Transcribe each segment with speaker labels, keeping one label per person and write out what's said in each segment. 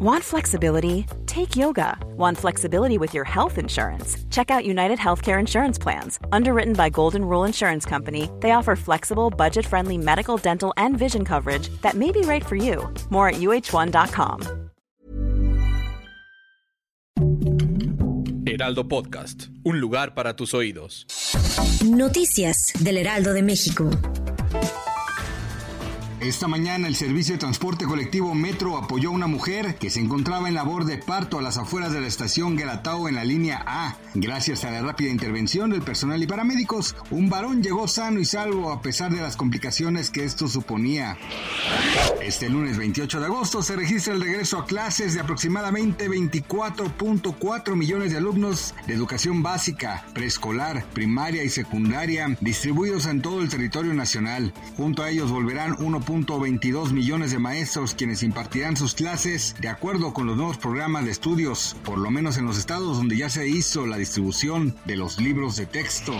Speaker 1: Want flexibility? Take yoga. Want flexibility with your health insurance? Check out United Healthcare Insurance Plans. Underwritten by Golden Rule Insurance Company, they offer flexible, budget friendly medical, dental, and vision coverage that may be right for you. More at uh1.com.
Speaker 2: Heraldo Podcast, un lugar para tus oídos.
Speaker 3: Noticias del Heraldo de México.
Speaker 4: Esta mañana el servicio de transporte colectivo Metro apoyó a una mujer que se encontraba en labor de parto a las afueras de la estación Gelatao en la línea A. Gracias a la rápida intervención del personal y paramédicos, un varón llegó sano y salvo a pesar de las complicaciones que esto suponía. Este lunes 28 de agosto se registra el regreso a clases de aproximadamente 24.4 millones de alumnos de educación básica, preescolar, primaria y secundaria distribuidos en todo el territorio nacional. Junto a ellos volverán 1 1.22 millones de maestros quienes impartirán sus clases de acuerdo con los nuevos programas de estudios, por lo menos en los estados donde ya se hizo la distribución de los libros de texto.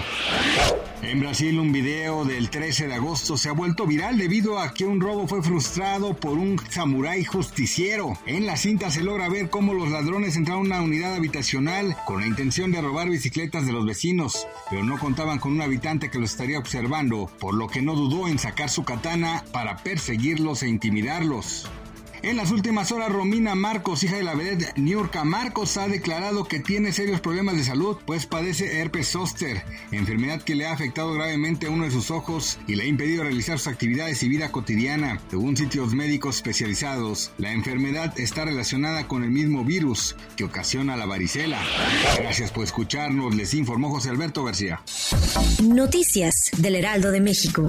Speaker 4: En Brasil un video del 13 de agosto se ha vuelto viral debido a que un robo fue frustrado por un samurái justiciero. En la cinta se logra ver cómo los ladrones entraron a una unidad habitacional con la intención de robar bicicletas de los vecinos, pero no contaban con un habitante que los estaría observando, por lo que no dudó en sacar su katana para perseguirlos e intimidarlos. En las últimas horas, Romina Marcos, hija de la vedette Niurka Marcos, ha declarado que tiene serios problemas de salud, pues padece herpes zóster, enfermedad que le ha afectado gravemente uno de sus ojos y le ha impedido realizar sus actividades y vida cotidiana. Según sitios médicos especializados, la enfermedad está relacionada con el mismo virus que ocasiona la varicela. Gracias por escucharnos, les informó José Alberto García.
Speaker 3: Noticias del Heraldo de México.